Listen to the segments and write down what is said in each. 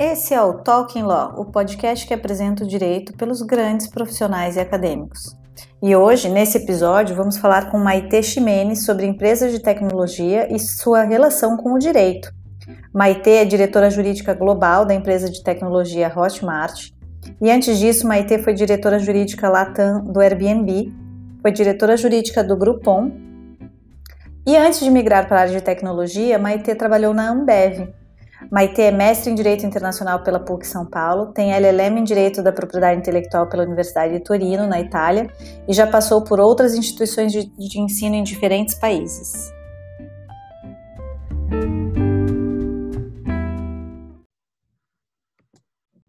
Esse é o Talking Law, o podcast que apresenta o direito pelos grandes profissionais e acadêmicos. E hoje, nesse episódio, vamos falar com Maite Ximenes sobre empresas de tecnologia e sua relação com o direito. Maite é diretora jurídica global da empresa de tecnologia Hotmart. E antes disso, Maite foi diretora jurídica Latam do Airbnb, foi diretora jurídica do Groupon. E antes de migrar para a área de tecnologia, Maite trabalhou na Ambev, Maite é mestre em Direito Internacional pela PUC São Paulo, tem LLM em Direito da Propriedade Intelectual pela Universidade de Torino, na Itália, e já passou por outras instituições de, de ensino em diferentes países.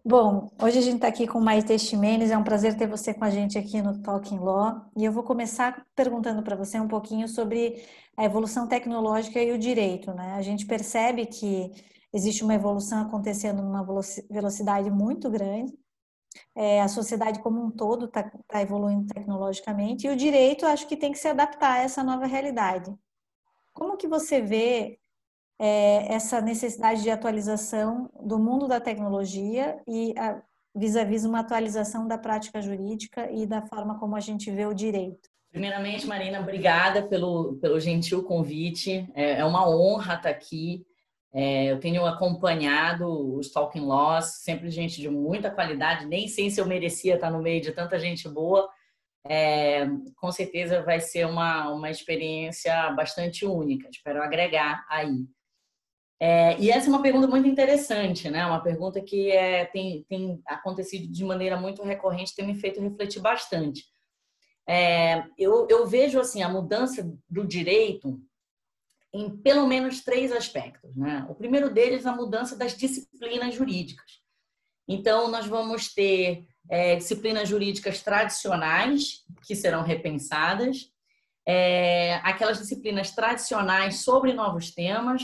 Bom, hoje a gente está aqui com Maite Ximenes, é um prazer ter você com a gente aqui no Talking Law. E eu vou começar perguntando para você um pouquinho sobre a evolução tecnológica e o direito. Né? A gente percebe que existe uma evolução acontecendo numa velocidade muito grande. É, a sociedade como um todo está tá evoluindo tecnologicamente e o direito acho que tem que se adaptar a essa nova realidade. Como que você vê é, essa necessidade de atualização do mundo da tecnologia e vis-à-vis uma atualização da prática jurídica e da forma como a gente vê o direito? Primeiramente, Marina, obrigada pelo, pelo gentil convite. É, é uma honra estar aqui. É, eu tenho acompanhado os Talking Laws, sempre gente de muita qualidade, nem sei se eu merecia estar no meio de tanta gente boa. É, com certeza vai ser uma, uma experiência bastante única, espero agregar aí. É, e essa é uma pergunta muito interessante, né? Uma pergunta que é, tem, tem acontecido de maneira muito recorrente, tem me feito refletir bastante. É, eu, eu vejo assim a mudança do direito em pelo menos três aspectos. Né? O primeiro deles, a mudança das disciplinas jurídicas. Então, nós vamos ter é, disciplinas jurídicas tradicionais, que serão repensadas, é, aquelas disciplinas tradicionais sobre novos temas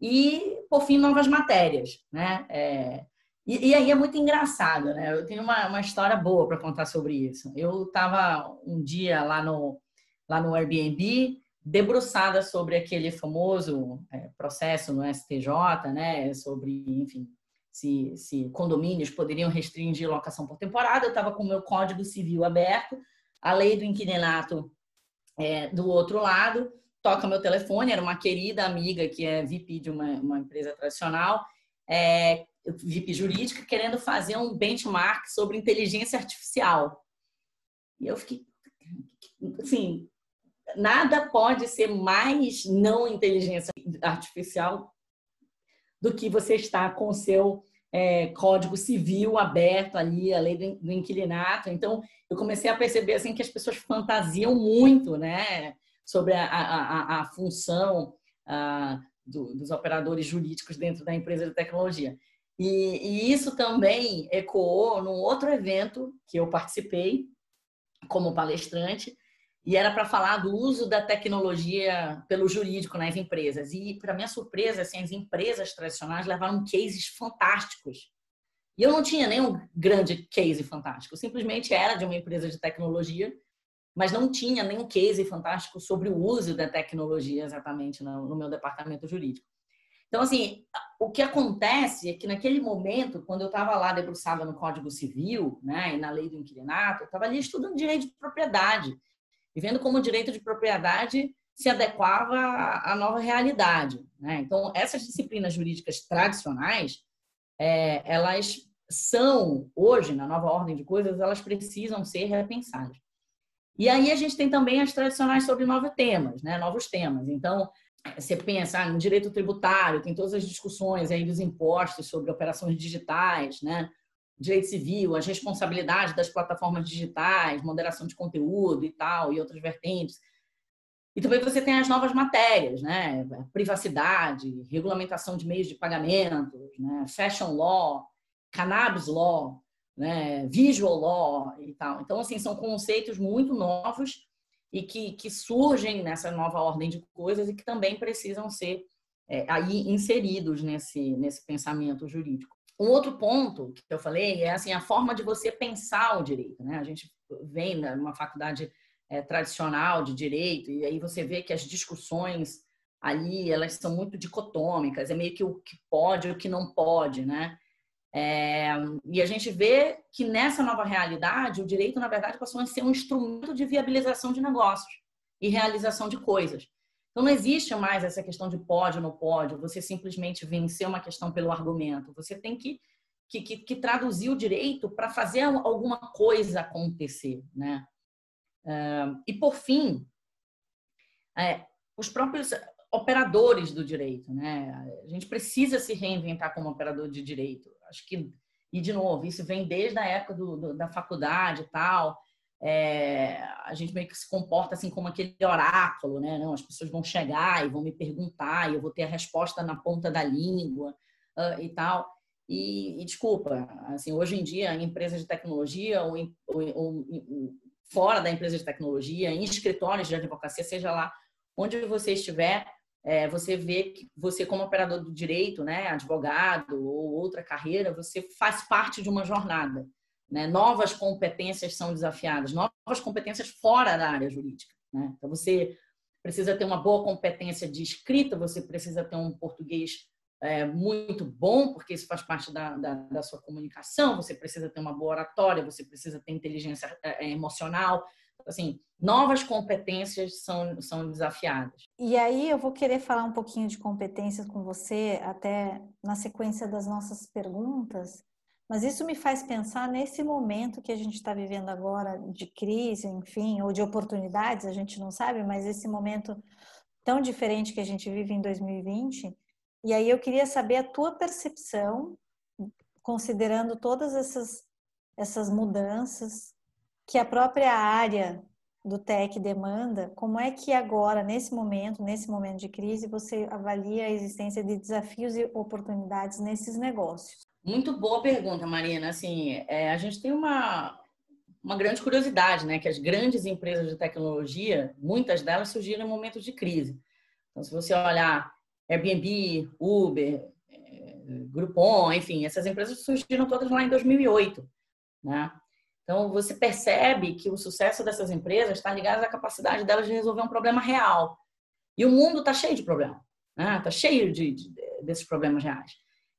e, por fim, novas matérias. Né? É, e, e, aí é muito engraçado, né? Eu tenho uma, uma história boa para contar sobre isso. Eu estava um dia lá no, lá no Airbnb debruçada sobre aquele famoso é, processo no STJ, né, sobre, enfim, se, se condomínios poderiam restringir locação por temporada. Eu estava com o meu Código Civil aberto, a lei do inquilinato é, do outro lado, toca meu telefone, era uma querida amiga que é VP de uma, uma empresa tradicional, é, VIP jurídica, querendo fazer um benchmark sobre inteligência artificial. E eu fiquei, assim, nada pode ser mais não inteligência artificial do que você estar com o seu é, código civil aberto ali, a lei do inquilinato. Então, eu comecei a perceber assim que as pessoas fantasiam muito, né, sobre a, a, a função a, do, dos operadores jurídicos dentro da empresa de tecnologia. E, e isso também ecoou num outro evento que eu participei como palestrante, e era para falar do uso da tecnologia pelo jurídico nas empresas. E, para minha surpresa, assim, as empresas tradicionais levaram cases fantásticos. E eu não tinha nenhum grande case fantástico, eu simplesmente era de uma empresa de tecnologia, mas não tinha nenhum case fantástico sobre o uso da tecnologia exatamente no, meu departamento jurídico. Então, assim, o que acontece é que naquele momento, quando eu estava lá debruçada no Código Civil né, e na lei do inquilinato, eu estava ali estudando direito de propriedade e vendo como o direito de propriedade se adequava à nova realidade. Né? Então, essas disciplinas jurídicas tradicionais, é, elas são, hoje, na nova ordem de coisas, elas precisam ser repensadas. E aí a gente tem também as tradicionais sobre novos temas, né? novos temas. Então, você pensa ah, no direito tributário, tem todas as discussões aí dos impostos sobre operações digitais, né? Direito civil, as responsabilidades das plataformas digitais, moderação de conteúdo e tal, e outras vertentes. E também você tem as novas matérias, né? Privacidade, regulamentação de meios de pagamento, né? fashion law, cannabis law, né? visual law e tal. Então, assim, são conceitos muito novos e que, que surgem nessa nova ordem de coisas e que também precisam ser é, aí inseridos nesse, nesse pensamento jurídico. Um outro ponto que eu falei é assim a forma de você pensar o direito, né? A gente vem numa faculdade é, tradicional de direito e aí você vê que as discussões ali elas são muito dicotômicas, é meio que o que pode e o que não pode, né? É, e a gente vê que nessa nova realidade, o direito, na verdade, passou a ser um instrumento de viabilização de negócios e realização de coisas. Então, não existe mais essa questão de pode ou não você simplesmente vencer uma questão pelo argumento. Você tem que, que, que, que traduzir o direito para fazer alguma coisa acontecer. Né? É, e, por fim, é, os próprios operadores do direito. Né? A gente precisa se reinventar como operador de direito. Acho que, e de novo, isso vem desde a época do, do, da faculdade e tal. É, a gente meio que se comporta assim como aquele oráculo, né? Não, as pessoas vão chegar e vão me perguntar e eu vou ter a resposta na ponta da língua uh, e tal. E, e, desculpa, assim, hoje em dia, em empresas de tecnologia ou, em, ou, ou, fora da empresa de tecnologia, em escritórios de advocacia, seja lá onde você estiver, é, você vê que você, como operador do direito, né, advogado ou outra carreira, você faz parte de uma jornada. Né? Novas competências são desafiadas, novas competências fora da área jurídica. Né? Então, você precisa ter uma boa competência de escrita, você precisa ter um português é, muito bom, porque isso faz parte da, da, da, sua comunicação, você precisa ter uma boa oratória, você precisa ter inteligência é, é emocional, assim, novas competências são, são desafiadas. E aí eu vou querer falar um pouquinho de competências com você, até na sequência das nossas perguntas, mas isso me faz pensar nesse momento que a gente está vivendo agora de crise, enfim, ou de oportunidades, a gente não sabe, mas esse momento tão diferente que a gente vive em 2020. E aí eu queria saber a tua percepção, considerando todas essas, essas mudanças que a própria área do TEC demanda, como é que agora, nesse momento, nesse momento de crise, você avalia a existência de desafios e oportunidades nesses negócios? Muito boa pergunta, Marina. Assim, é, a gente tem uma, uma grande curiosidade, né? Que as grandes empresas de tecnologia, muitas delas surgiram em momentos de crise. Então, se você olhar Airbnb, Uber, é, Groupon, enfim, essas empresas surgiram todas lá em 2008, né? Então, você percebe que o sucesso dessas empresas está ligado à capacidade delas de resolver um problema real. E o mundo está cheio de problemas, está né? Tá cheio de, de, desses problemas reais.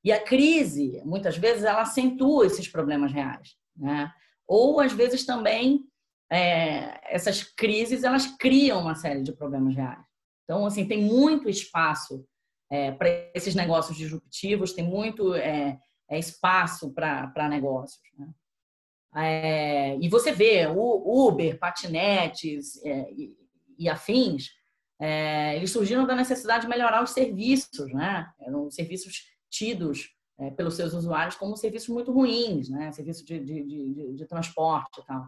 E a crise, muitas vezes, ela acentua esses problemas reais. Né? Ou, às vezes, também, é, essas crises, elas criam uma série de problemas reais. Então, assim, tem muito espaço é, para esses negócios disruptivos, tem muito é, é espaço para negócios. Né? É, e você vê o Uber, patinetes é, e, e, afins, é, eles surgiram da necessidade de melhorar os serviços, né? Eram serviços tidos é, pelos seus usuários como serviços muito ruins, né? Serviço de, de, de, de transporte e tal.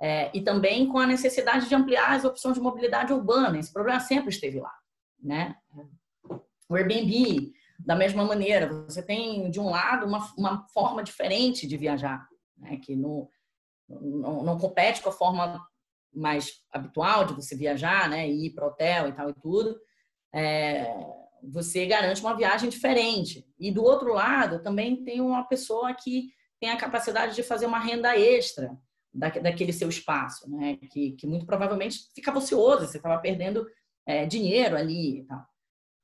É, e também com a necessidade de ampliar as opções de mobilidade urbana. Esse problema sempre esteve lá, né? O Airbnb, da mesma maneira, você tem de um lado uma, uma forma diferente de viajar, né? que no, não, não, compete com a forma mais habitual de você viajar, né? E ir para hotel e tal e tudo. É, você garante uma viagem diferente. E do outro lado, também tem uma pessoa que tem a capacidade de fazer uma renda extra daquele seu espaço, né? Que, que muito provavelmente ficava ocioso, você estava perdendo é, dinheiro ali e tal.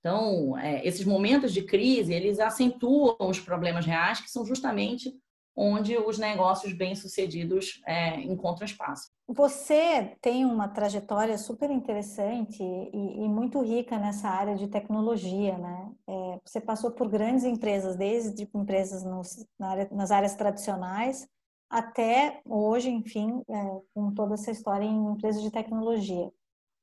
Então, é, esses momentos de crise, eles acentuam os problemas reais, que são justamente onde os negócios bem-sucedidos é, encontram espaço. Você tem uma trajetória super interessante e, e muito rica nessa área de tecnologia, né? É, você passou por grandes empresas, desde empresas nos, na área, nas áreas tradicionais até hoje, enfim, é, com toda essa história em empresas de tecnologia.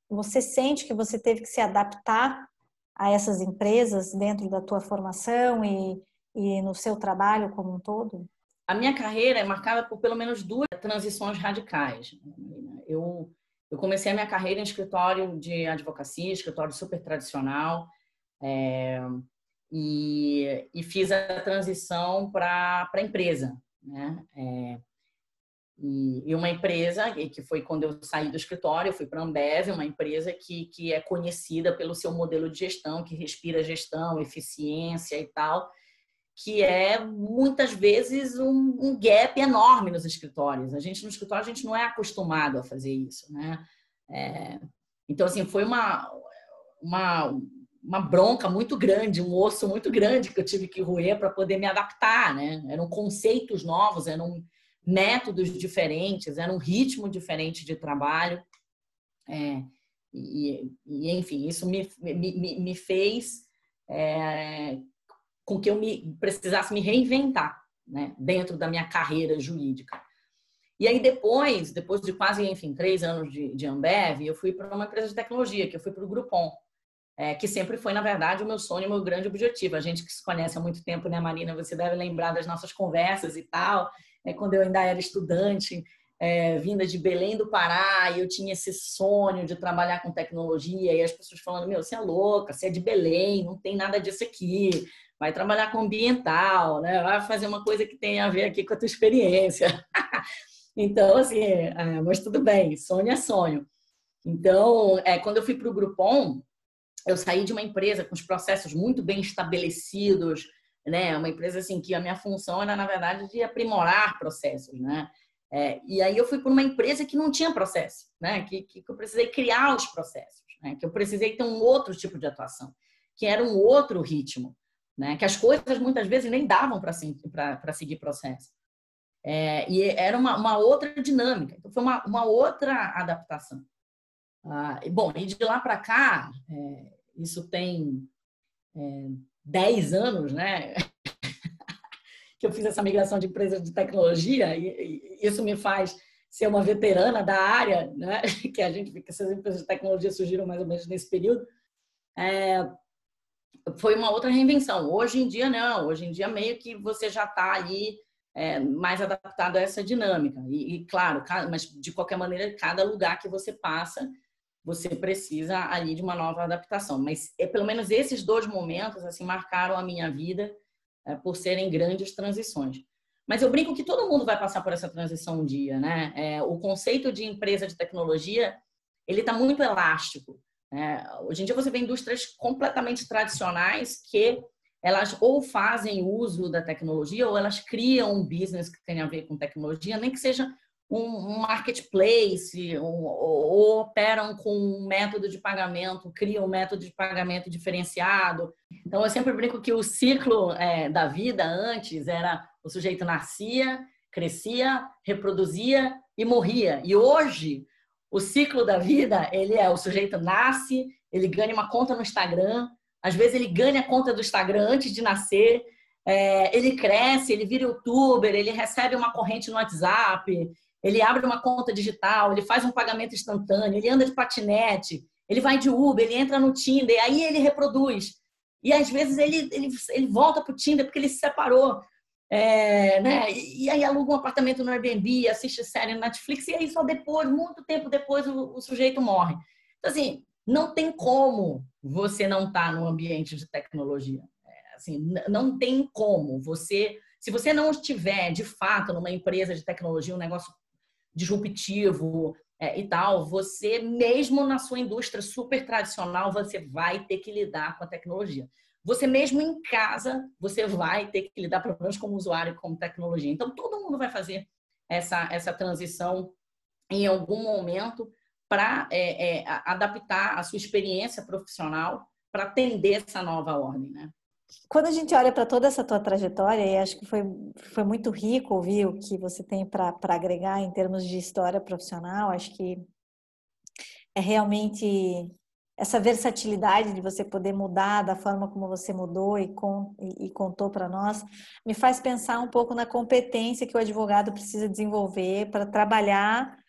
Você sente que você teve que se adaptar a essas empresas dentro da tua formação e, e no seu trabalho como um todo? A minha carreira é marcada por pelo menos duas transições radicais. Eu, eu comecei a minha carreira em escritório de advocacia, escritório super tradicional, é, e, e, fiz a transição para a empresa. Né? É, e, uma empresa, que foi quando eu saí do escritório, eu fui para a Ambev, uma empresa que, que é conhecida pelo seu modelo de gestão, que respira gestão, eficiência e tal, que é muitas vezes um, um, gap enorme nos escritórios. A gente no escritório a gente não é acostumado a fazer isso, né? É, então assim foi uma uma uma bronca muito grande, um osso muito grande que eu tive que roer para poder me adaptar, né? Eram conceitos novos, eram métodos diferentes, era um ritmo diferente de trabalho. É, e, e, enfim, isso me, me, me fez é, com que eu me, precisasse me reinventar né, dentro da minha carreira jurídica. E aí depois, depois de quase, enfim, três anos de, de Ambev, eu fui para uma empresa de tecnologia, que eu fui para o Groupon, é, que sempre foi, na verdade, o meu sonho, o meu grande objetivo. A gente que se conhece há muito tempo, né, Marina? Você deve lembrar das nossas conversas e tal. É, quando eu ainda era estudante, é, vinda de Belém do Pará, e eu tinha esse sonho de trabalhar com tecnologia, e as pessoas falando, meu, você é louca, você é de Belém, não tem nada disso aqui, vai trabalhar com ambiental, né? vai fazer uma coisa que tem a ver aqui com a tua experiência. então, assim, é, mas tudo bem, sonho é sonho. Então, é, quando eu fui para o Groupon, eu saí de uma empresa com os processos muito bem estabelecidos, né? Uma empresa assim que a minha função era na verdade de aprimorar processos, né? É, e aí eu fui para uma empresa que não tinha processo, né? Que, que eu precisei criar os processos, né? Que eu precisei ter um outro tipo de atuação, que era um outro ritmo, né? Que as coisas muitas vezes nem davam para seguir processo. É, e era uma, uma, outra dinâmica. Então foi uma, uma outra adaptação. Ah, bom, e de lá para cá, é, isso tem é, 10 anos, né? que eu fiz essa migração de empresa de tecnologia e, e, isso me faz ser uma veterana da área, né? Que a gente, que essas empresas de tecnologia surgiram mais ou menos nesse período. É, foi uma outra reinvenção. Hoje em dia não. Hoje em dia meio que você já está ali é, mais adaptado a essa dinâmica. E, e claro, mas de qualquer maneira, cada lugar que você passa você precisa ali de uma nova adaptação. Mas é, pelo menos esses dois momentos assim marcaram a minha vida é, por serem grandes transições. Mas eu brinco que todo mundo vai passar por essa transição um dia, né? É, o conceito de empresa de tecnologia ele está muito elástico. Né? Hoje em dia você vê indústrias completamente tradicionais que elas ou fazem uso da tecnologia ou elas criam um business que tem a ver com tecnologia, nem que seja um, marketplace um, ou, operam com um método de pagamento, criam um método de pagamento diferenciado. Então, eu sempre brinco que o ciclo é, da vida antes era o sujeito nascia, crescia, reproduzia e morria. E hoje, o ciclo da vida, ele é o sujeito nasce, ele ganha uma conta no Instagram, às vezes ele ganha a conta do Instagram antes de nascer, é, ele cresce, ele vira youtuber, ele recebe uma corrente no WhatsApp, ele abre uma conta digital, ele faz um pagamento instantâneo, ele anda de patinete, ele vai de Uber, ele entra no Tinder, aí ele reproduz. E às vezes ele, ele, ele volta para o Tinder porque ele se separou. É, né? E aí aluga um apartamento no Airbnb, assiste série no Netflix, e aí só depois, muito tempo depois, o, o sujeito morre. Então, assim, não tem como você não estar tá no ambiente de tecnologia. É, assim, não tem como. Você, se você não estiver, de fato, numa empresa de tecnologia, um negócio disruptivo é, e tal, você mesmo na sua indústria super tradicional, você vai ter que lidar com a tecnologia. Você mesmo em casa, você vai ter que lidar, menos como usuário, com tecnologia. Então, todo mundo vai fazer essa, essa transição em algum momento para é, é, adaptar a sua experiência profissional para atender essa nova ordem, né? Quando a gente olha para toda essa tua trajetória, e acho que foi, foi muito rico ouvir o que você tem para agregar em termos de história profissional, acho que é realmente essa versatilidade de você poder mudar da forma como você mudou e, com, e, e contou para nós, me faz pensar um pouco na competência que o advogado precisa desenvolver para trabalhar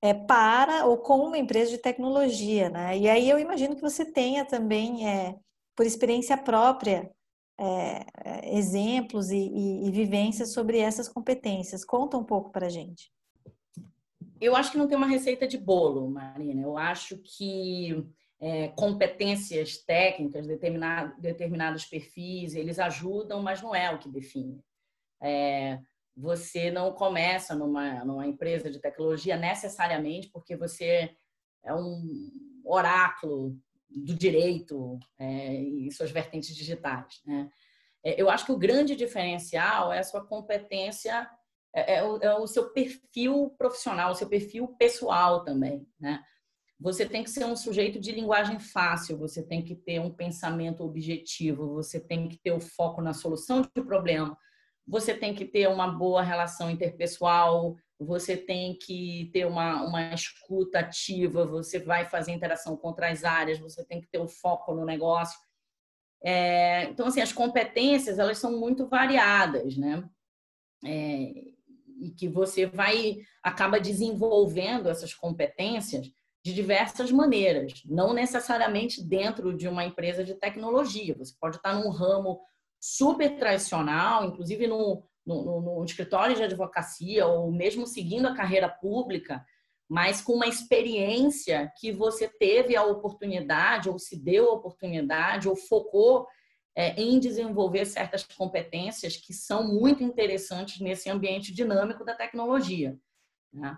é, para ou com uma empresa de tecnologia, né? E aí eu imagino que você tenha também é, por experiência própria, é, exemplos e, e, e, vivências sobre essas competências. Conta um pouco para a gente. Eu acho que não tem uma receita de bolo, Marina. Eu acho que é, competências técnicas, determinado, determinados perfis, eles ajudam, mas não é o que define. É, você não começa numa, numa empresa de tecnologia necessariamente porque você é um oráculo do direito é, e suas vertentes digitais. Né? É, eu acho que o grande diferencial é a sua competência, é, é, o, é, o, seu perfil profissional, o seu perfil pessoal também. Né? Você tem que ser um sujeito de linguagem fácil, você tem que ter um pensamento objetivo, você tem que ter o foco na solução de problema, você tem que ter uma boa relação interpessoal, você tem que ter uma, uma escuta ativa, você vai fazer interação com outras áreas, você tem que ter o foco no negócio. É, então, assim, as competências, elas são muito variadas, né? É, e que você vai, acaba desenvolvendo essas competências de diversas maneiras, não necessariamente dentro de uma empresa de tecnologia. Você pode estar num ramo super tradicional, inclusive no, no, escritório de advocacia ou mesmo seguindo a carreira pública, mas com uma experiência que você teve a oportunidade ou se deu a oportunidade ou focou é, em desenvolver certas competências que são muito interessantes nesse ambiente dinâmico da tecnologia. Né?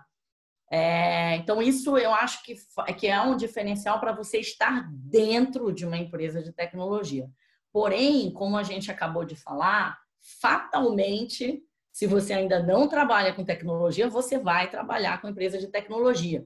É, então, isso eu acho que, que é um diferencial para você estar dentro de uma empresa de tecnologia. Porém, como a gente acabou de falar, fatalmente, se você ainda não trabalha com tecnologia, você vai trabalhar com empresa de tecnologia.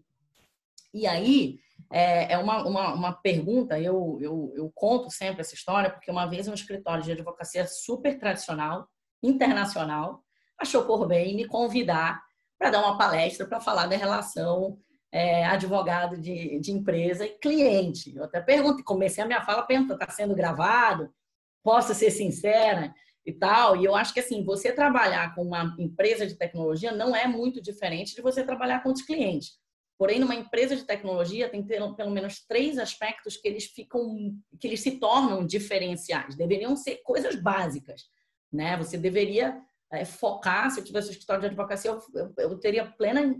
E aí, é, é uma, uma, uma pergunta, eu, eu, eu conto sempre essa história, porque uma vez um escritório de advocacia super tradicional, internacional, achou por bem me convidar para dar uma palestra para falar da relação é, advogado de, de empresa e cliente. Eu até pergunto, comecei a minha fala perguntando, está sendo gravado? Posso ser sincera? E tal. E eu acho que assim, você trabalhar com uma empresa de tecnologia não é muito diferente de você trabalhar com os clientes. Porém, numa empresa de tecnologia tem pelo menos três aspectos que eles ficam, que eles se tornam diferenciais. Deveriam ser coisas básicas, né? Você deveria é, focar. Se eu tivesse um escritório de advocacia, eu, eu, eu teria plena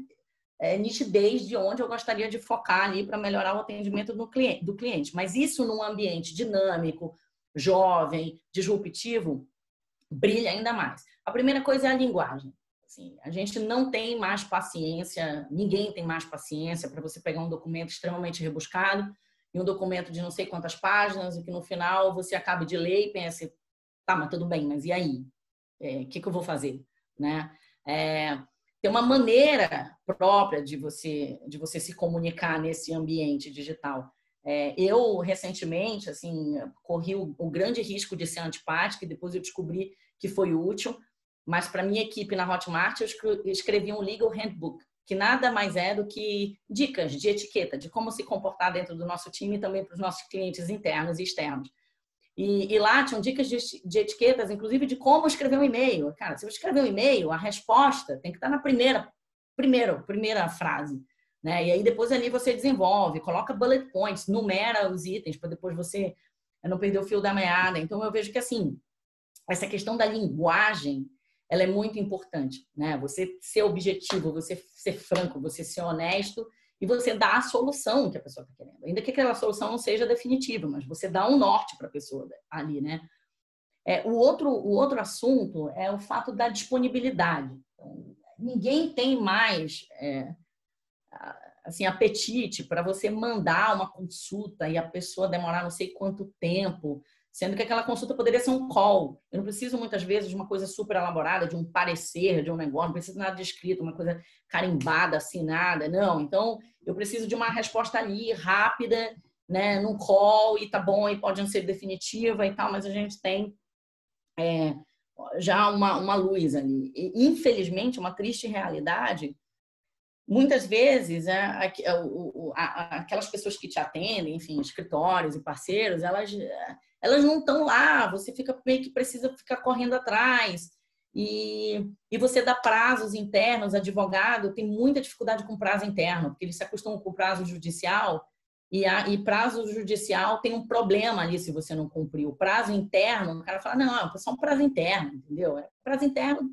é, nitidez de onde eu gostaria de focar ali para melhorar o atendimento do cliente, do cliente. Mas isso num ambiente dinâmico, jovem, disruptivo, brilha ainda mais. A primeira coisa é a linguagem. Assim, a gente não tem mais paciência, ninguém tem mais paciência para você pegar um documento extremamente rebuscado e um documento de não sei quantas páginas e que no final você acabe de ler e pense, tá, mas tudo bem, mas e aí? O é, que, que eu vou fazer? Né? É, tem uma maneira própria de você de você se comunicar nesse ambiente digital. É, eu recentemente assim corri o, o, grande risco de ser antipática e depois eu descobri que foi útil mas para minha equipe na Hotmart, eu escrevi um Legal Handbook, que nada mais é do que dicas de etiqueta, de como se comportar dentro do nosso time e também para os nossos clientes internos e externos. E, e lá tinham dicas de, de, etiquetas, inclusive de como escrever um e-mail. Cara, se você escrever um e-mail, a resposta tem que estar na primeira, primeiro, primeira frase. Né? E aí depois ali você desenvolve, coloca bullet points, numera os itens para depois você não perder o fio da meada. Então eu vejo que assim, essa questão da linguagem ela é muito importante, né? Você ser objetivo, você ser franco, você ser honesto e você dar a solução que a pessoa está querendo. Ainda que aquela solução não seja definitiva, mas você dá um norte para a pessoa ali, né? É, o, outro, o outro assunto é o fato da disponibilidade. Então, ninguém tem mais é, assim apetite para você mandar uma consulta e a pessoa demorar não sei quanto tempo sendo que aquela consulta poderia ser um call. Eu não preciso muitas vezes de uma coisa super elaborada, de um parecer, de um negócio, não preciso nada de escrito, uma coisa carimbada, assinada, não. Então, eu preciso de uma resposta ali rápida, né, num call e tá bom, e pode não ser definitiva e tal, mas a gente tem é, já uma, uma luz ali. E, infelizmente, uma triste realidade muitas vezes é, aquelas pessoas que te atendem, enfim, escritórios e parceiros, elas elas não estão lá, você fica meio que precisa ficar correndo atrás. E, e você dá prazos internos, advogado tem muita dificuldade com prazo interno, porque eles se acostumam com prazo judicial e, a, e prazo judicial tem um problema ali se você não cumprir. O prazo interno, o cara fala, não, é só um prazo interno, entendeu? É, prazo interno,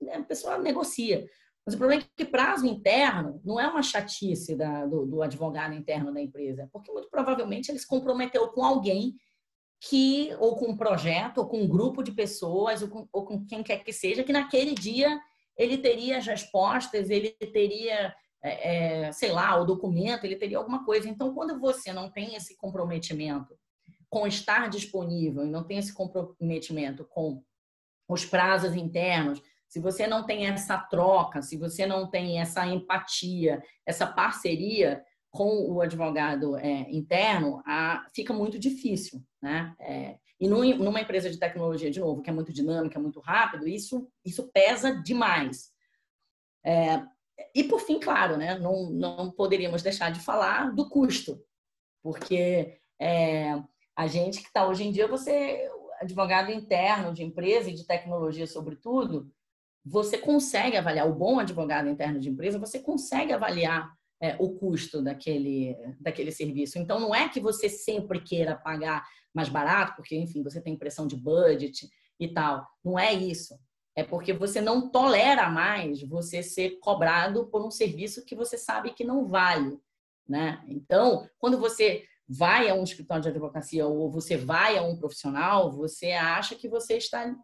né, a pessoa negocia. Mas o problema é que prazo interno não é uma chatice da, do, do advogado interno da empresa, porque muito provavelmente ele se comprometeu com alguém que, ou com um projeto, ou com um grupo de pessoas, ou com, ou com quem quer que seja, que naquele dia ele teria as respostas, ele teria, é, é, sei lá, o documento, ele teria alguma coisa. Então, quando você não tem esse comprometimento com estar disponível e não tem esse comprometimento com os prazos internos, se você não tem essa troca, se você não tem essa empatia, essa parceria, com o advogado é, interno, a, fica muito difícil, né? É, e numa empresa de tecnologia, de novo, que é muito dinâmica, muito rápido, isso, isso pesa demais. É, e por fim, claro, né, não, não poderíamos deixar de falar do custo, porque é, a gente que está hoje em dia, você, advogado interno de empresa e de tecnologia, sobretudo, você consegue avaliar, o bom advogado interno de empresa, você consegue avaliar é, o custo daquele, daquele serviço. Então, não é que você sempre queira pagar mais barato, porque, enfim, você tem pressão de budget e tal. Não é isso. É porque você não tolera mais você ser cobrado por um serviço que você sabe que não vale. Né? Então, quando você vai a um escritório de advocacia ou você vai a um profissional, você acha que você está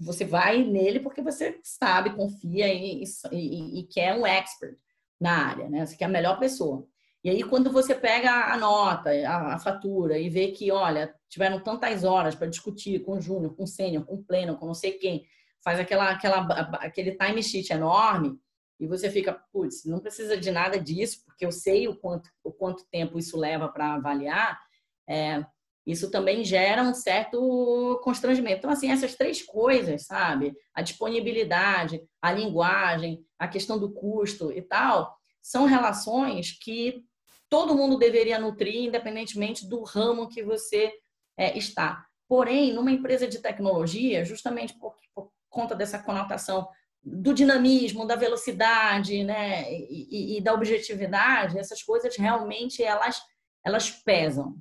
você vai nele porque você sabe, confia e, e, e, quer um expert na área, né? Você quer a melhor pessoa. E aí, quando você pega a nota, a, a fatura e vê que, olha, tiveram tantas horas para discutir com o júnior, com o sênior, com o pleno, com não sei quem, faz aquela, aquela, aquele time sheet enorme e você fica, putz, não precisa de nada disso, porque eu sei o quanto, o quanto tempo isso leva para avaliar. É, isso também gera um certo constrangimento. Então, assim, essas três coisas, sabe? A disponibilidade, a linguagem, a questão do custo e tal, são relações que todo mundo deveria nutrir, independentemente do ramo que você é, está. Porém, numa empresa de tecnologia, justamente por, por conta dessa conotação do dinamismo, da velocidade, né, e, e, e da objetividade, essas coisas realmente elas elas pesam.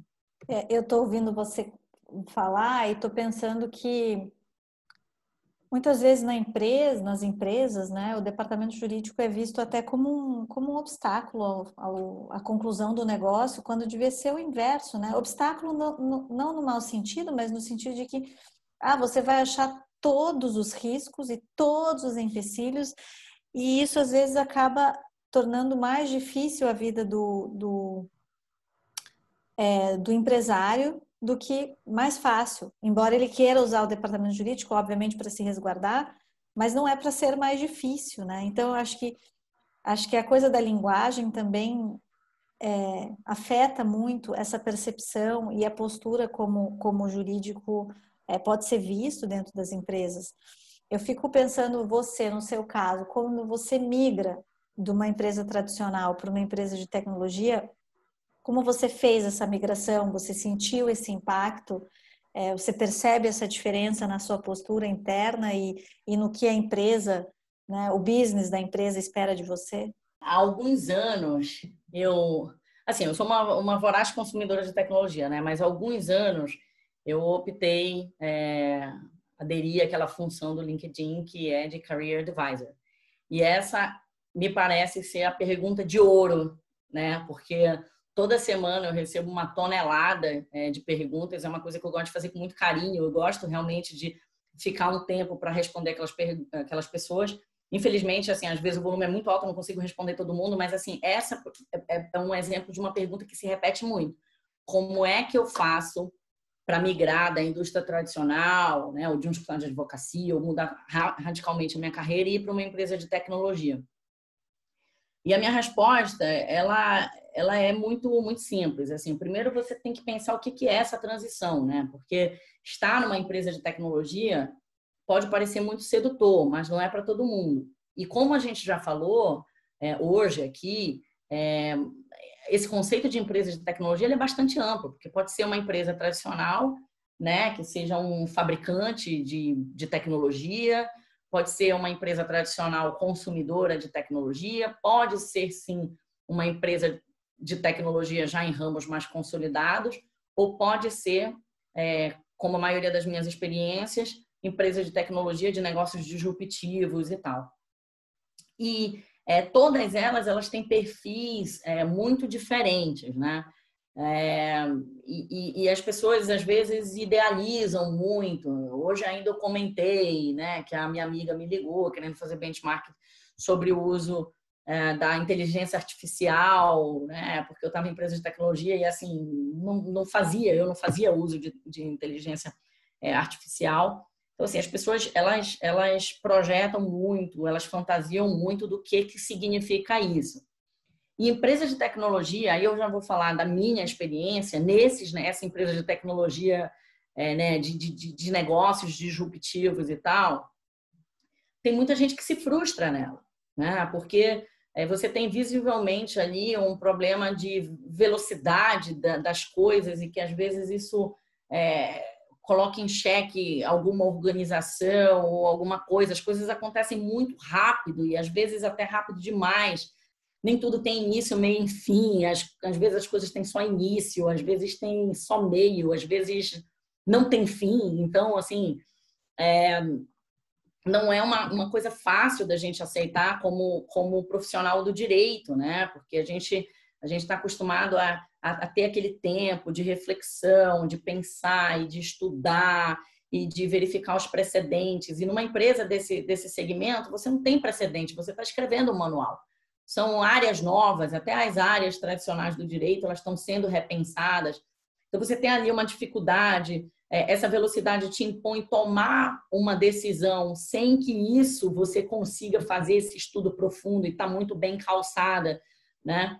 É, eu estou ouvindo você falar e estou pensando que muitas vezes na empresa, nas empresas, né, o departamento jurídico é visto até como um, como um obstáculo ao, ao, à conclusão do negócio, quando devia ser o inverso, né? Obstáculo no, no, não no mau sentido, mas no sentido de que ah, você vai achar todos os riscos e todos os empecilhos, e isso às vezes acaba tornando mais difícil a vida do, do é, do empresário do que mais fácil. Embora ele queira usar o departamento jurídico, obviamente, para se resguardar, mas não é para ser mais difícil, né? Então, eu acho que acho que a coisa da linguagem também é, afeta muito essa percepção e a postura como como jurídico é, pode ser visto dentro das empresas. Eu fico pensando você no seu caso, quando você migra de uma empresa tradicional para uma empresa de tecnologia, como você fez essa migração? Você sentiu esse impacto? É, você percebe essa diferença na sua postura interna e, e no que a empresa, né, o business da empresa espera de você? Há alguns anos, eu, assim, eu sou uma, uma voraz consumidora de tecnologia, né? Mas há alguns anos eu optei é, aderir àquela função do LinkedIn que é de Career Advisor. E essa me parece ser a pergunta de ouro, né? Porque Toda semana eu recebo uma tonelada é, de perguntas, é uma coisa que eu gosto de fazer com muito carinho, eu gosto realmente de ficar um tempo para responder aquelas, aquelas pessoas. Infelizmente, assim, às vezes o volume é muito alto, eu não consigo responder todo mundo, mas assim, essa é, é, é um exemplo de uma pergunta que se repete muito. Como é que eu faço para migrar da indústria tradicional, né, ou de um escritório de advocacia, ou mudar radicalmente a minha carreira e ir para uma empresa de tecnologia? E a minha resposta, ela, ela é muito muito simples. Assim, primeiro você tem que pensar o que, que é essa transição, né? Porque estar numa empresa de tecnologia pode parecer muito sedutor, mas não é para todo mundo. E como a gente já falou é, hoje aqui, é, esse conceito de empresa de tecnologia é bastante amplo, porque pode ser uma empresa tradicional, né, que seja um fabricante de, de tecnologia, pode ser uma empresa tradicional consumidora de tecnologia, pode ser sim uma empresa de tecnologia já em ramos mais consolidados, ou pode ser, é, como a maioria das minhas experiências, empresas de tecnologia de negócios disruptivos e tal. E é, todas elas, elas têm perfis é, muito diferentes, né? É, e, e, as pessoas às vezes idealizam muito. Hoje ainda eu comentei, né, que a minha amiga me ligou querendo fazer benchmark sobre o uso é, da inteligência artificial, né? Porque eu estava em empresa de tecnologia e assim não, não fazia, eu não fazia uso de, de inteligência é, artificial. Então assim, as pessoas elas elas projetam muito, elas fantasiam muito do que que significa isso. E empresas de tecnologia, aí eu já vou falar da minha experiência nesses, nessa né, empresa de tecnologia, é, né, de, de, de negócios disruptivos e tal, tem muita gente que se frustra nela, né? Porque é, você tem visivelmente ali um problema de velocidade das coisas e que às vezes isso é, coloca em xeque alguma organização ou alguma coisa. As coisas acontecem muito rápido e às vezes até rápido demais. Nem tudo tem início, meio e fim. Às, às vezes as coisas têm só início, às vezes tem só meio, às vezes não tem fim. Então, assim, é, não é uma, uma coisa fácil da gente aceitar como, como profissional do direito, né? Porque a gente a gente está acostumado a, a, a, ter aquele tempo de reflexão, de pensar e de estudar e de verificar os precedentes. E numa empresa desse, desse segmento, você não tem precedente, você está escrevendo um manual. São áreas novas, até as áreas tradicionais do direito, elas estão sendo repensadas. Então, você tem ali uma dificuldade é, essa velocidade te impõe tomar uma decisão sem que isso você consiga fazer esse estudo profundo e está muito bem calçada, né?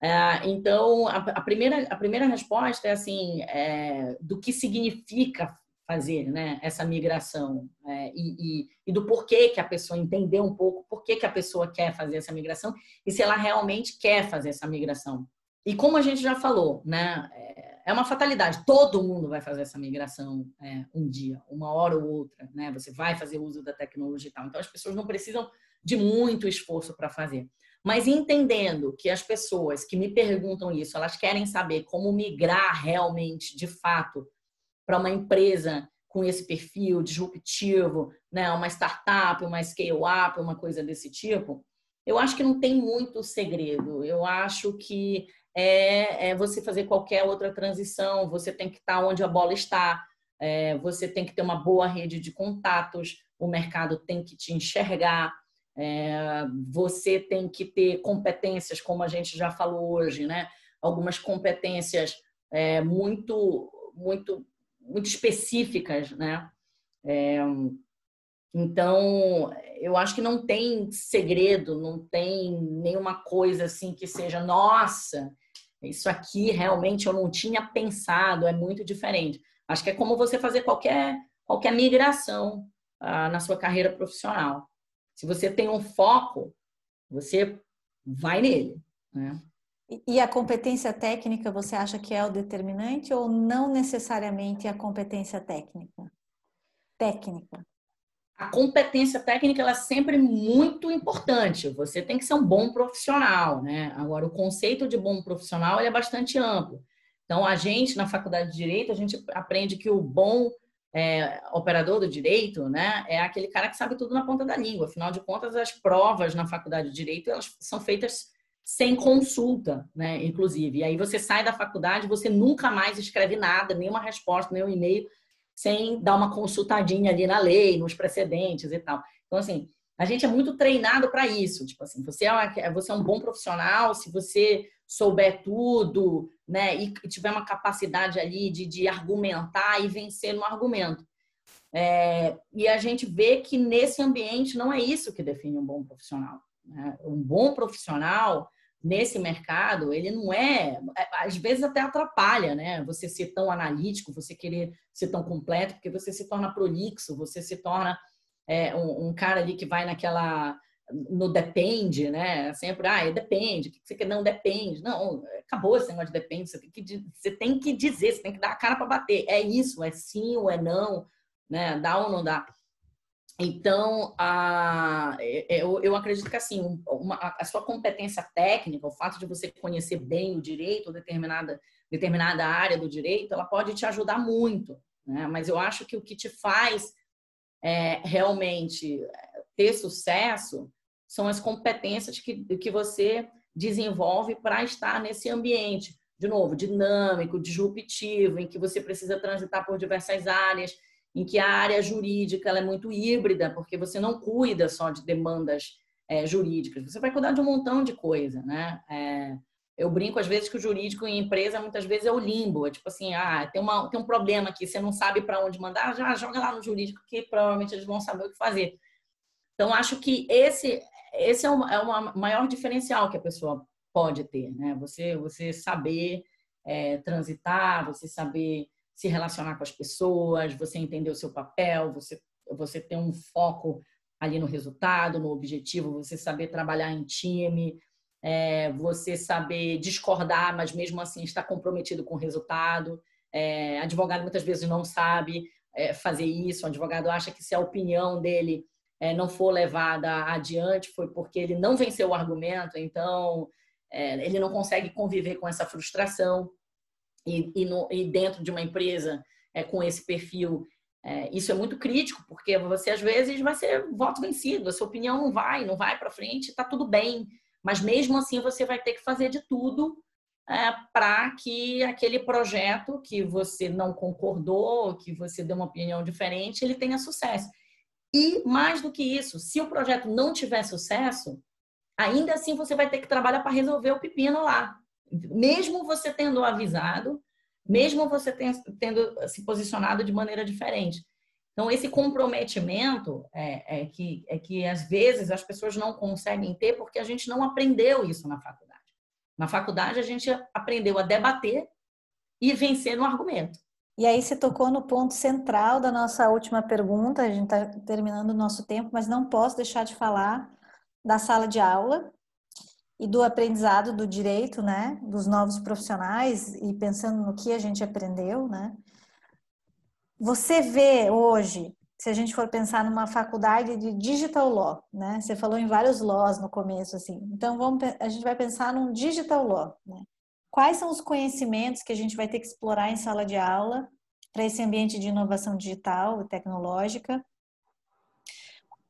É, então, a, primeira, a primeira resposta é assim, é, do que significa fazer né, essa migração é, e, e, e, do porquê que a pessoa entender um pouco por que a pessoa quer fazer essa migração e se ela realmente quer fazer essa migração. E como a gente já falou, né, é uma fatalidade. Todo mundo vai fazer essa migração é, um dia, uma hora ou outra, né? Você vai fazer uso da tecnologia e tal. Então, as pessoas não precisam de muito esforço para fazer. Mas entendendo que as pessoas que me perguntam isso, elas querem saber como migrar realmente, de fato, para uma empresa com esse perfil disruptivo, né? Uma startup, uma scale-up, uma coisa desse tipo. Eu acho que não tem muito segredo. Eu acho que é, é você fazer qualquer outra transição, você tem que estar onde a bola está, é, você tem que ter uma boa rede de contatos, o mercado tem que te enxergar, é, você tem que ter competências, como a gente já falou hoje, né? Algumas competências é, muito, muito, muito específicas, né? É, então, eu acho que não tem segredo, não tem nenhuma coisa assim que seja, nossa, isso aqui realmente eu não tinha pensado, é muito diferente. Acho que é como você fazer qualquer, qualquer migração ah, na sua carreira profissional. Se você tem um foco, você vai nele. Né? E a competência técnica, você acha que é o determinante ou não necessariamente a competência técnica? Técnica a competência técnica ela é sempre muito importante. Você tem que ser um bom profissional, né? Agora, o conceito de bom profissional é bastante amplo. Então, a gente, na faculdade de Direito, a gente aprende que o bom é, operador do direito, né, é aquele cara que sabe tudo na ponta da língua. Afinal de contas, as provas na faculdade de Direito, elas são feitas sem consulta, né, inclusive. E aí você sai da faculdade, você nunca mais escreve nada, nenhuma resposta, nenhum e-mail, sem dar uma consultadinha ali na lei, nos precedentes e tal. Então, assim, a gente é muito treinado para isso. Tipo assim, você é, uma, você é um bom profissional, se você souber tudo, né, e tiver uma capacidade ali de, de argumentar e vencer no argumento. É, e a gente vê que nesse ambiente não é isso que define um bom profissional. Né? Um bom profissional nesse mercado, ele não é, é, às vezes até atrapalha, né? Você ser tão analítico, você querer ser tão completo, porque você se torna prolixo, você se torna é, um, um, cara ali que vai naquela no depende, né? Sempre, ah, depende, o que você quer? Não, depende. Não, acabou esse negócio de depende, você tem que, você tem que dizer, você tem que dar a cara para bater. É isso, é sim ou é não, né? Dá ou não dá. Então, a, é, é, eu, eu acredito que assim, uma, a sua competência técnica, o fato de você conhecer bem o direito, determinada, determinada área do direito, ela pode te ajudar muito. Né? Mas eu acho que o que te faz é, realmente ter sucesso são as competências que, que você desenvolve para estar nesse ambiente. De novo, dinâmico, disruptivo, em que você precisa transitar por diversas áreas em que a área jurídica é muito híbrida, porque você não cuida só de demandas é, jurídicas, você vai cuidar de um montão de coisa, né? É, eu brinco às vezes que o jurídico em empresa muitas vezes é o limbo, é tipo assim, ah, tem, uma, tem um problema aqui, você não sabe para onde mandar, já joga lá no jurídico que provavelmente eles vão saber o que fazer. Então acho que esse esse é o, é o maior diferencial que a pessoa pode ter, né? Você, você saber é, transitar, você saber se relacionar com as pessoas, você entender o seu papel, você, você ter um foco ali no resultado, no objetivo, você saber trabalhar em time, é, você saber discordar, mas mesmo assim estar comprometido com o resultado. É, advogado muitas vezes não sabe é, fazer isso, o advogado acha que se a opinião dele é, não for levada adiante foi porque ele não venceu o argumento, então é, ele não consegue conviver com essa frustração. E, e, no, e dentro de uma empresa é, com esse perfil, é, isso é muito crítico, porque você às vezes vai ser voto vencido, a sua opinião não vai, não vai para frente, está tudo bem, mas mesmo assim você vai ter que fazer de tudo é, para que aquele projeto que você não concordou, que você deu uma opinião diferente, ele tenha sucesso. E mais do que isso, se o projeto não tiver sucesso, ainda assim você vai ter que trabalhar para resolver o pepino lá. Mesmo você tendo avisado, mesmo você tendo se posicionado de maneira diferente. Então, esse comprometimento é, é, que, é que, às vezes, as pessoas não conseguem ter porque a gente não aprendeu isso na faculdade. Na faculdade, a gente aprendeu a debater e vencer no argumento. E aí você tocou no ponto central da nossa última pergunta, a gente está terminando o nosso tempo, mas não posso deixar de falar da sala de aula e do aprendizado do direito, né, dos novos profissionais e pensando no que a gente aprendeu, né? Você vê hoje, se a gente for pensar numa faculdade de digital law, né? Você falou em vários laws no começo assim. Então vamos a gente vai pensar num digital law, né? Quais são os conhecimentos que a gente vai ter que explorar em sala de aula para esse ambiente de inovação digital e tecnológica?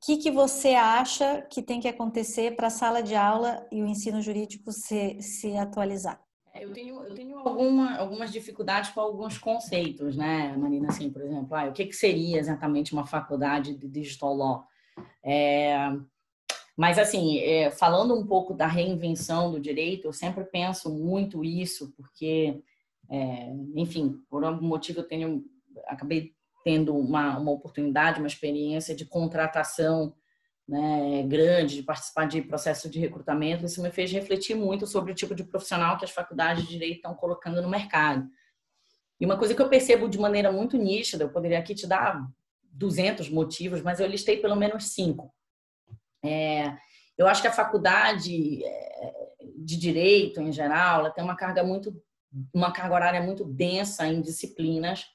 O que, que você acha que tem que acontecer para a sala de aula e o ensino jurídico se, se atualizar? É, eu tenho, eu tenho alguma, algumas dificuldades com alguns conceitos, né, Marina? Assim, por exemplo, ah, o que, que seria exatamente uma faculdade de Digital Law? É, mas, assim, é, falando um pouco da reinvenção do direito, eu sempre penso muito isso, porque, é, enfim, por algum motivo eu tenho, acabei tendo uma, uma oportunidade, uma experiência de contratação né, grande, de participar de processo de recrutamento, isso me fez refletir muito sobre o tipo de profissional que as faculdades de direito estão colocando no mercado. E uma coisa que eu percebo de maneira muito nítida, eu poderia aqui te dar 200 motivos, mas eu listei pelo menos cinco. É, eu acho que a faculdade é, de direito, em geral, ela tem uma carga muito, uma carga horária muito densa em disciplinas,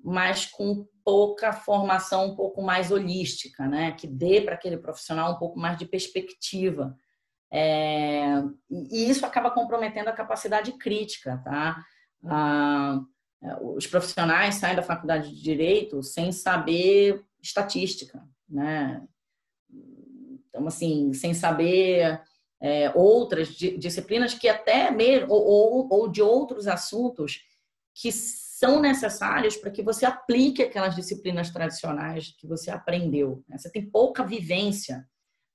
mas com pouca formação um pouco mais holística, né? Que dê para aquele profissional um pouco mais de perspectiva. É, e isso acaba comprometendo a capacidade crítica, tá? Ah, os profissionais saem da faculdade de direito sem saber estatística, né? Então, assim, sem saber é, outras disciplinas que até mesmo, ou, ou, ou de outros assuntos que são necessários para que você aplique aquelas disciplinas tradicionais que você aprendeu. Né? Você tem pouca vivência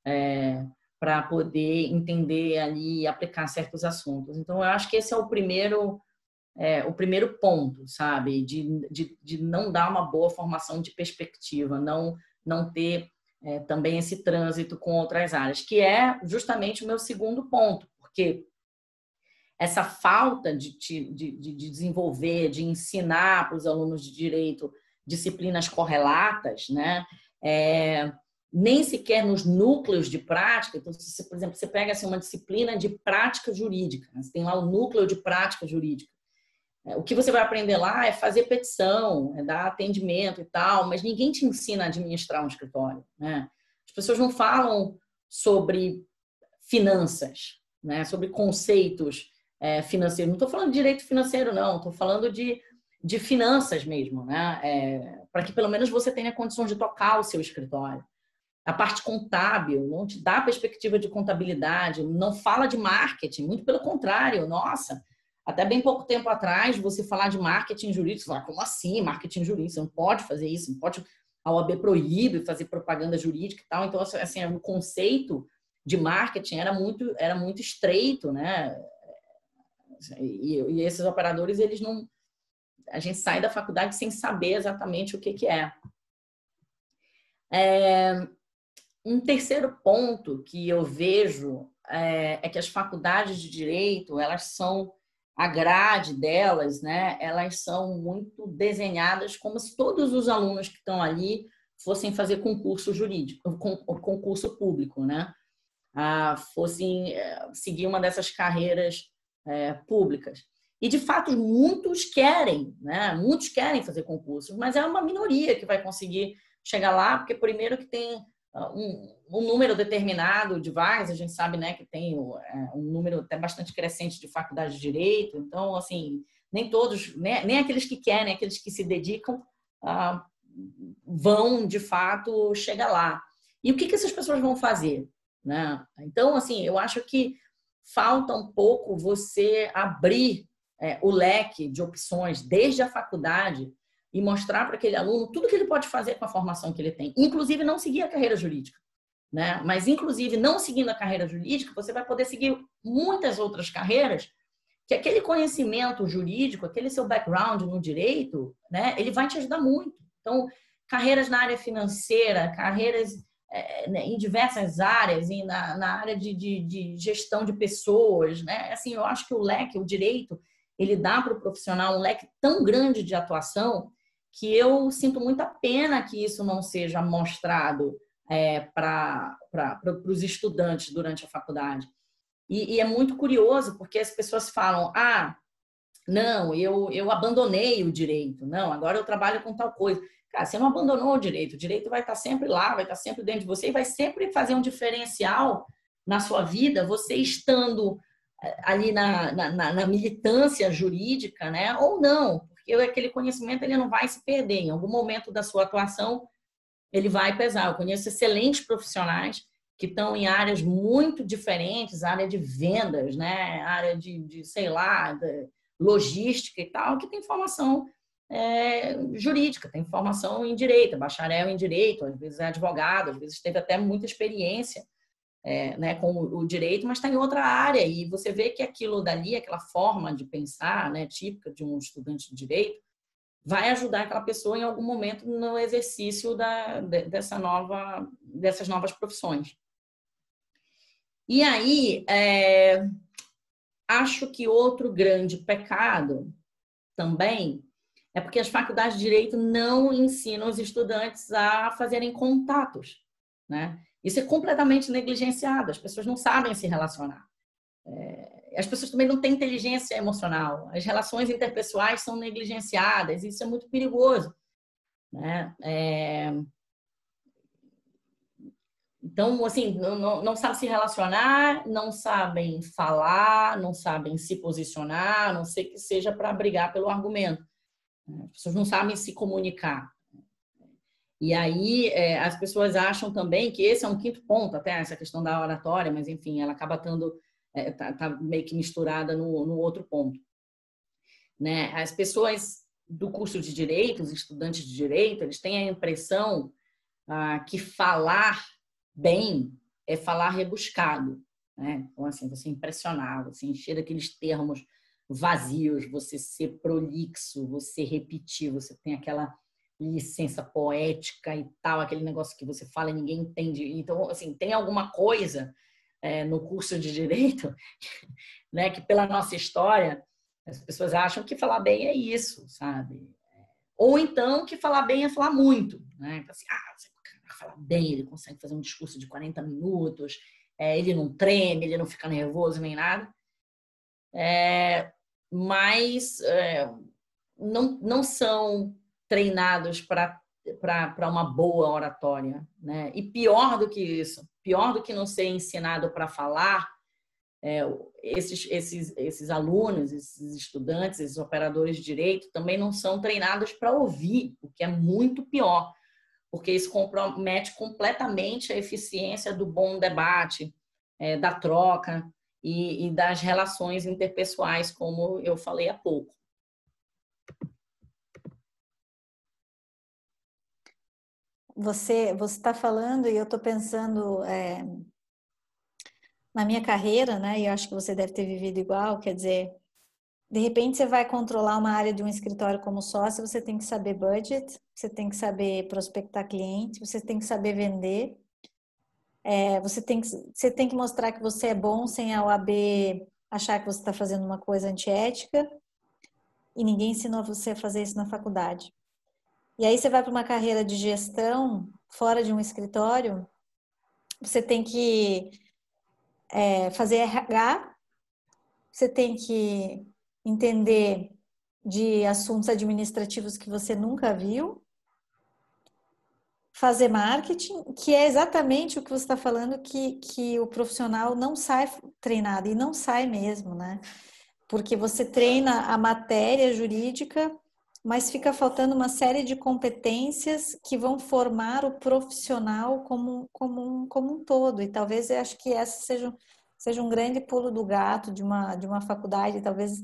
é, para poder entender ali e aplicar certos assuntos. Então, eu acho que esse é o primeiro, é, o primeiro ponto, sabe? De, de, de não dar uma boa formação de perspectiva, não, não ter é, também esse trânsito com outras áreas, que é justamente o meu segundo ponto, porque essa falta de, de, de desenvolver, de ensinar para os alunos de direito disciplinas correlatas, né? É, nem sequer nos núcleos de prática. Então, se por exemplo, você pega assim, uma disciplina de prática jurídica, né? você tem lá o núcleo de prática jurídica. É, o que você vai aprender lá é fazer petição, é dar atendimento e tal, mas ninguém te ensina a administrar um escritório. Né? As pessoas não falam sobre finanças, né? sobre conceitos é, financeiros. Não estou falando de direito financeiro, não, estou falando de, de finanças mesmo, né? É, para que pelo menos você tenha condições de tocar o seu escritório. A parte contábil não te dá perspectiva de contabilidade, não fala de marketing, muito pelo contrário, nossa até bem pouco tempo atrás, você falar de marketing jurídico, você fala, como assim marketing jurídico? Você não pode fazer isso, não pode. A OAB proíbe fazer propaganda jurídica e tal. Então, assim, assim, o conceito de marketing era muito, era muito estreito, né? E, e esses operadores, eles não. A gente sai da faculdade sem saber exatamente o que, que é. é. Um terceiro ponto que eu vejo é, é que as faculdades de direito, elas são a grade delas, né, elas são muito desenhadas como se todos os alunos que estão ali fossem fazer concurso jurídico, concurso público, né, ah, fossem é, seguir uma dessas carreiras é, públicas. E de fato muitos querem, né, muitos querem fazer concursos, mas é uma minoria que vai conseguir chegar lá, porque primeiro que tem ah, um, um, número determinado de vagas, a gente sabe né, que tem é, um número até bastante crescente de faculdade de direito, então, assim, nem todos, né, nem aqueles que querem, aqueles que se dedicam, ah, vão, de fato, chegar lá. E o que, que essas pessoas vão fazer? Né? Então, assim, eu acho que falta um pouco você abrir é, o leque de opções desde a faculdade e mostrar para aquele aluno tudo que ele pode fazer com a formação que ele tem, inclusive não seguir a carreira jurídica. Né? Mas, inclusive, não seguindo a carreira jurídica, você vai poder seguir muitas outras carreiras que aquele conhecimento jurídico, aquele seu background no direito, né, ele vai te ajudar muito. Então, carreiras na área financeira, carreiras em diversas áreas, e na, na área de, de, de, gestão de pessoas, né? Assim, eu acho que o leque, o direito, ele dá para o profissional um leque tão grande de atuação que eu sinto muita pena que isso não seja mostrado é, para os estudantes durante a faculdade. E, e, é muito curioso, porque as pessoas falam: ah, não, eu, eu abandonei o direito, não, agora eu trabalho com tal coisa. Cara, você não abandonou o direito, o direito vai estar sempre lá, vai estar sempre dentro de você e vai sempre fazer um diferencial na sua vida, você estando é, ali na, na, na militância jurídica, né? Ou não, porque aquele conhecimento ele não vai se perder. Em algum momento da sua atuação, ele vai pesar. Eu conheço excelentes profissionais que estão em áreas muito diferentes, área de vendas, né? área de, de sei lá, logística e tal, que tem formação é, jurídica, tem formação em direito, bacharel em direito, às vezes é advogado, às vezes teve até muita experiência é, né, com o direito, mas está em outra área e você vê que aquilo dali, aquela forma de pensar, né, típica de um estudante de direito, vai ajudar aquela pessoa em algum momento no exercício da, dessa nova, dessas novas profissões. E aí, é, acho que outro grande pecado também é porque as faculdades de direito não ensinam os estudantes a fazerem contatos, né? Isso é completamente negligenciado, as pessoas não sabem se relacionar. É, as pessoas também não têm inteligência emocional, as relações interpessoais são negligenciadas, isso é muito perigoso. Né? É, então, assim, não, não sabem se relacionar, não sabem falar, não sabem se posicionar, a não sei que seja para brigar pelo argumento. As pessoas não sabem se comunicar. E aí é, as pessoas acham também que esse é um quinto ponto, até essa questão da oratória, mas enfim, ela acaba estando é, tá, tá, meio que misturada no, no outro ponto. Né? As pessoas do curso de direito, os estudantes de direito, eles têm a impressão ah, que falar bem é falar rebuscado. Né? Então, assim, você impressionar, você encher aqueles termos vazios, você ser prolixo, você repetir, você tem aquela licença poética e tal, aquele negócio que você fala e ninguém entende. Então, assim, tem alguma coisa é, no curso de direito, né, que pela nossa história as pessoas acham que falar bem é isso, sabe? Ou então que falar bem é falar muito, né? Então, assim, ah, você fala bem, ele consegue fazer um discurso de 40 minutos, é, ele não treme, ele não fica nervoso nem nada. É, mas é, não, não são treinados para uma boa oratória. Né? E pior do que isso, pior do que não ser ensinado para falar, é, esses, esses, esses alunos, esses estudantes, esses operadores de direito também não são treinados para ouvir, o que é muito pior, porque isso compromete completamente a eficiência do bom debate, é, da troca e, e das relações interpessoais, como eu falei há pouco. Você você está falando e eu estou pensando é, na minha carreira, né? E eu acho que você deve ter vivido igual. Quer dizer, de repente você vai controlar uma área de um escritório como sócio, você tem que saber budget, você tem que saber prospectar cliente, você tem que saber vender. É, você, tem que, você tem que mostrar que você é bom sem a OAB achar que você está fazendo uma coisa antiética e ninguém ensinou você a fazer isso na faculdade. E aí você vai para uma carreira de gestão fora de um escritório, você tem que é, fazer RH, você tem que entender de assuntos administrativos que você nunca viu, fazer marketing, que é exatamente o que você está falando, que, que o profissional não sai treinado, e não sai mesmo, né? Porque você treina a matéria jurídica, mas fica faltando uma série de competências que vão formar o profissional como, como, um, como um todo. E talvez eu acho que essa seja, seja um grande pulo do gato de uma, de uma faculdade, talvez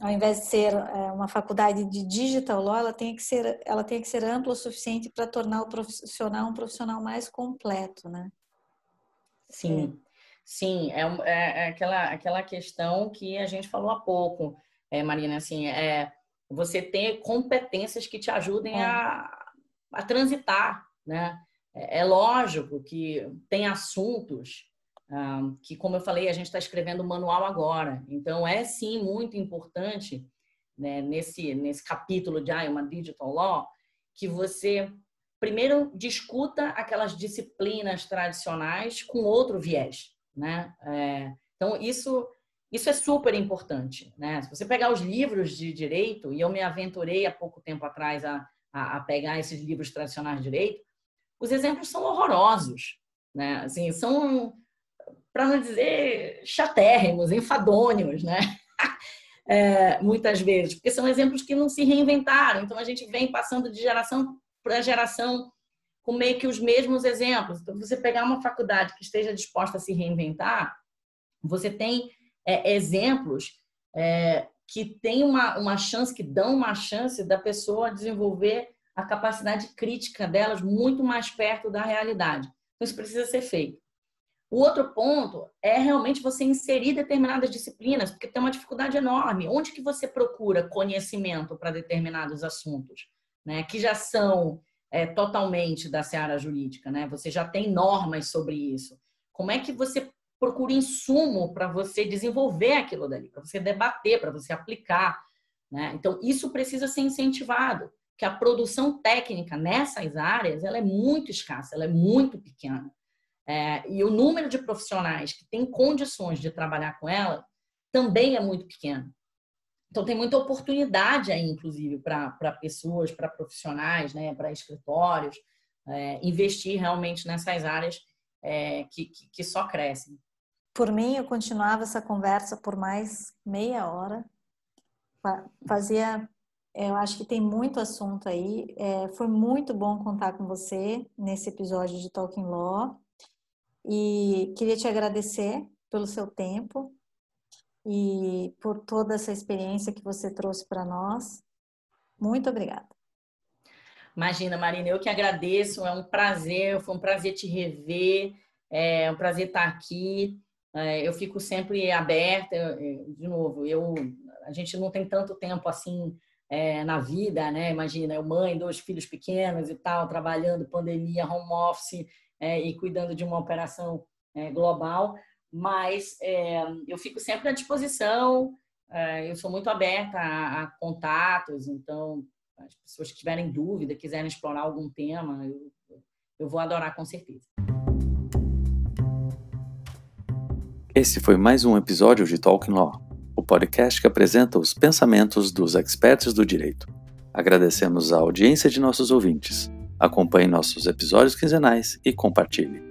ao invés de ser é, uma faculdade de digital law, ela tem que ser, ela tem que ser ampla o suficiente para tornar o profissional um profissional mais completo, né? Sim, sim, é, é, é, aquela, aquela questão que a gente falou há pouco, é, Marina, assim, é você ter competências que te ajudem é. a, a transitar, né? É, é lógico que tem assuntos que, como eu falei, a gente está escrevendo o manual agora. Então, é sim muito importante, né, nesse, nesse capítulo de uma digital law, que você primeiro discuta aquelas disciplinas tradicionais com outro viés. Né? É, então, isso, isso é super importante. Né? Se você pegar os livros de direito, e eu me aventurei há pouco tempo atrás a, a, a pegar esses livros tradicionais de direito, os exemplos são horrorosos. Né? Assim, são para não dizer chatérrimos, enfadônios, né? É, muitas vezes, porque são exemplos que não se reinventaram. Então, a gente vem passando de geração para geração com meio que os mesmos exemplos. Então, você pegar uma faculdade que esteja disposta a se reinventar, você tem é, exemplos é, que tem uma, uma chance, que dão uma chance da pessoa desenvolver a capacidade crítica delas muito mais perto da realidade. Então, isso precisa ser feito. O outro ponto é realmente você inserir determinadas disciplinas, porque tem uma dificuldade enorme. Onde que você procura conhecimento para determinados assuntos, né? Que já são é, totalmente da seara jurídica, né? Você já tem normas sobre isso. Como é que você procura insumo para você desenvolver aquilo dali, para você debater, para você aplicar, né? Então isso precisa ser incentivado, que a produção técnica nessas áreas ela é muito escassa, ela é muito pequena. É, e o número de profissionais que têm condições de trabalhar com ela também é muito pequeno. Então, tem muita oportunidade aí, inclusive, para pessoas, para profissionais, né, para escritórios, é, investir realmente nessas áreas é, que, que, que só crescem. Por mim, eu continuava essa conversa por mais meia hora. Fazia eu acho que tem muito assunto aí. É, foi muito bom contar com você nesse episódio de Talking Law. E queria te agradecer pelo seu tempo e por toda essa experiência que você trouxe para nós. Muito obrigada. Imagina, Marina, eu que agradeço. É um prazer, foi um prazer te rever, é um prazer estar aqui. É, eu fico sempre aberta. De novo, eu, a gente não tem tanto tempo assim é, na vida, né? Imagina, eu mãe, dois filhos pequenos e tal, trabalhando, pandemia, home office é, e cuidando de uma operação é, global, mas é, eu fico sempre à disposição, é, eu sou muito aberta a, a, contatos, então as pessoas que tiverem dúvida, quiserem explorar algum tema, eu, eu vou adorar com certeza. Esse foi mais um episódio de Talking Law, o podcast que apresenta os pensamentos dos experts do direito. Agradecemos a audiência de nossos ouvintes. Acompanhe nossos episódios quinzenais e compartilhe.